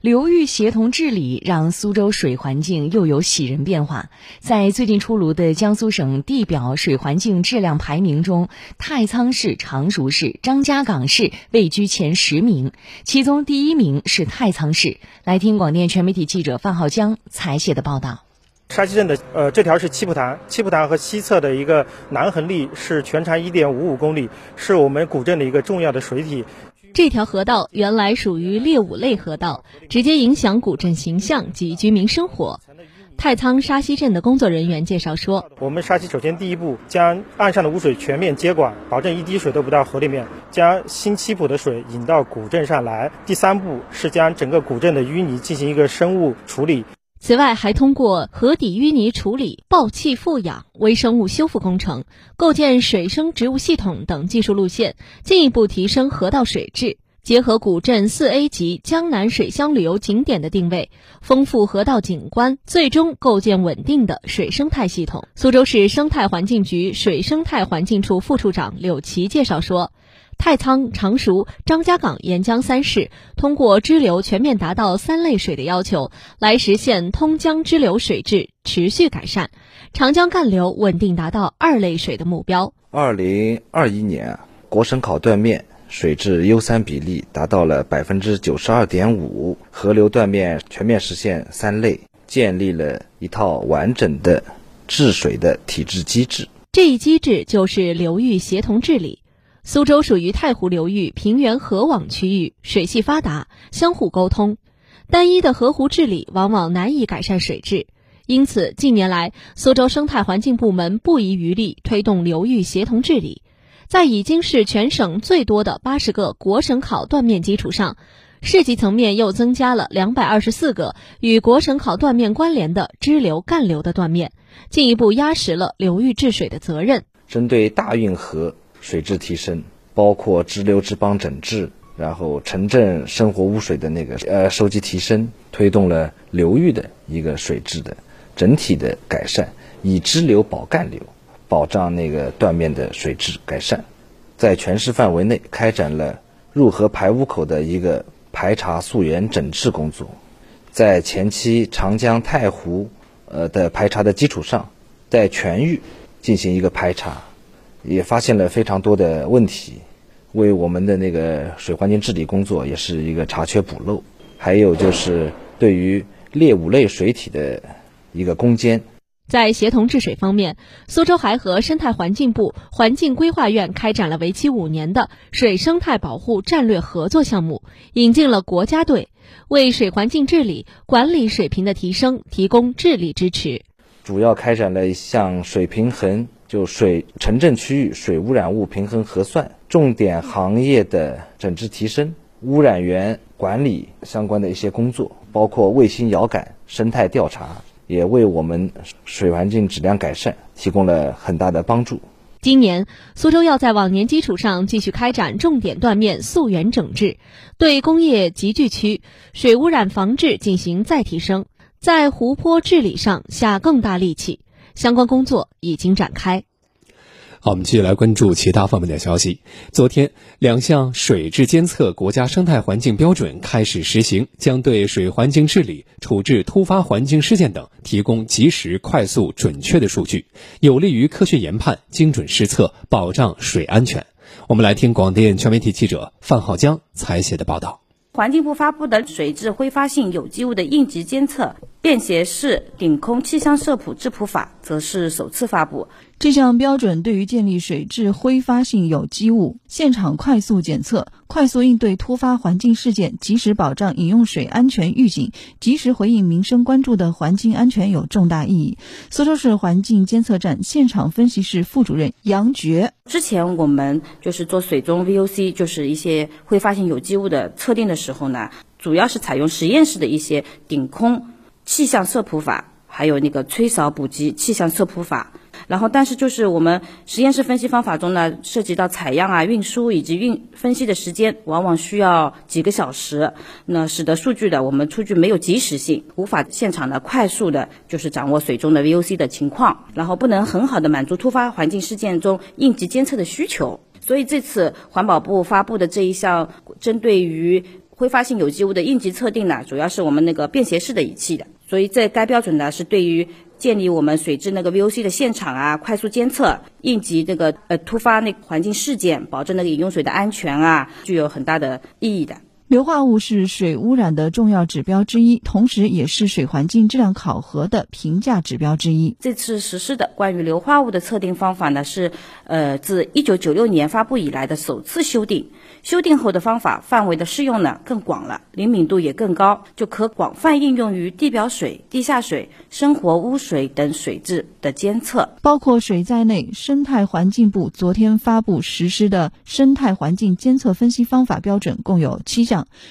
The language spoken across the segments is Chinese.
流域协同治理让苏州水环境又有喜人变化。在最近出炉的江苏省地表水环境质量排名中，太仓市、常熟市、张家港市位居前十名，其中第一名是太仓市。来听广电全媒体记者范浩江采写的报道。沙溪镇的呃，这条是七浦潭，七浦潭和西侧的一个南横沥是全长一点五五公里，是我们古镇的一个重要的水体。这条河道原来属于劣五类河道，直接影响古镇形象及居民生活。太仓沙溪镇的工作人员介绍说：“我们沙溪首先第一步将岸上的污水全面接管，保证一滴水都不到河里面，将新七浦的水引到古镇上来。第三步是将整个古镇的淤泥进行一个生物处理。”此外，还通过河底淤泥处理、抱气复养、微生物修复工程，构建水生植物系统等技术路线，进一步提升河道水质。结合古镇四 A 级江南水乡旅游景点的定位，丰富河道景观，最终构建稳定的水生态系统。苏州市生态环境局水生态环境处副处长柳琦介绍说。太仓、常熟、张家港沿江三市通过支流全面达到三类水的要求，来实现通江支流水质持续改善，长江干流稳定达到二类水的目标。二零二一年，国省考断面水质优三比例达到了百分之九十二点五，河流断面全面实现三类，建立了一套完整的治水的体制机制。这一机制就是流域协同治理。苏州属于太湖流域平原河网区域，水系发达，相互沟通。单一的河湖治理往往难以改善水质，因此近年来，苏州生态环境部门不遗余力推动流域协同治理。在已经是全省最多的八十个国省考断面基础上，市级层面又增加了两百二十四个与国省考断面关联的支流干流的断面，进一步压实了流域治水的责任。针对大运河。水质提升，包括支流支邦整治，然后城镇生活污水的那个呃收集提升，推动了流域的一个水质的整体的改善，以支流保干流，保障那个断面的水质改善。在全市范围内开展了入河排污口的一个排查溯源整治工作，在前期长江太湖呃的排查的基础上，在全域进行一个排查。也发现了非常多的问题，为我们的那个水环境治理工作也是一个查缺补漏。还有就是对于劣五类水体的一个攻坚。在协同治水方面，苏州还和生态环境部环境规划院开展了为期五年的水生态保护战略合作项目，引进了国家队，为水环境治理管理水平的提升提供智力支持。主要开展了一项水平衡。就水城镇区域水污染物平衡核算，重点行业的整治提升，污染源管理相关的一些工作，包括卫星遥感、生态调查，也为我们水环境质量改善提供了很大的帮助。今年，苏州要在往年基础上继续开展重点断面溯源整治，对工业集聚区水污染防治进行再提升，在湖泊治理上下更大力气。相关工作已经展开。好，我们继续来关注其他方面的消息。昨天，两项水质监测国家生态环境标准开始实行，将对水环境治理、处置突发环境事件等提供及时、快速、准确的数据，有利于科学研判、精准施策，保障水安全。我们来听广电全媒体记者范浩江采写的报道。环境部发布的水质挥发性有机物的应急监测便携式顶空气象色谱质谱法，则是首次发布。这项标准对于建立水质挥发性有机物现场快速检测、快速应对突发环境事件、及时保障饮用水安全预警、及时回应民生关注的环境安全有重大意义。苏州市环境监测站现场分析室副主任杨珏：之前我们就是做水中 VOC，就是一些挥发性有机物的测定的时候呢，主要是采用实验室的一些顶空气象色谱法，还有那个吹扫补给气象色谱法。然后，但是就是我们实验室分析方法中呢，涉及到采样啊、运输以及运分析的时间，往往需要几个小时，那使得数据的我们出具没有及时性，无法现场的快速的，就是掌握水中的 VOC 的情况，然后不能很好的满足突发环境事件中应急监测的需求。所以这次环保部发布的这一项针对于挥发性有机物的应急测定呢，主要是我们那个便携式的仪器的，所以这该标准呢是对于建立我们水质那个 VOC 的现场啊，快速监测应急那个呃突发那环境事件，保证那个饮用水的安全啊，具有很大的意义的。硫化物是水污染的重要指标之一，同时也是水环境质量考核的评价指标之一。这次实施的关于硫化物的测定方法呢，是呃自一九九六年发布以来的首次修订。修订后的方法范围的适用呢更广了，灵敏度也更高，就可广泛应用于地表水、地下水、生活污水等水质的监测。包括水在内，生态环境部昨天发布实施的生态环境监测分析方法标准共有七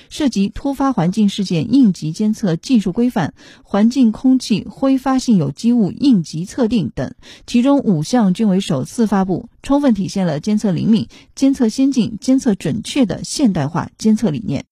涉及突发环境事件应急监测技术规范、环境空气挥发性有机物应急测定等，其中五项均为首次发布，充分体现了监测灵敏、监测先进、监测准确的现代化监测理念。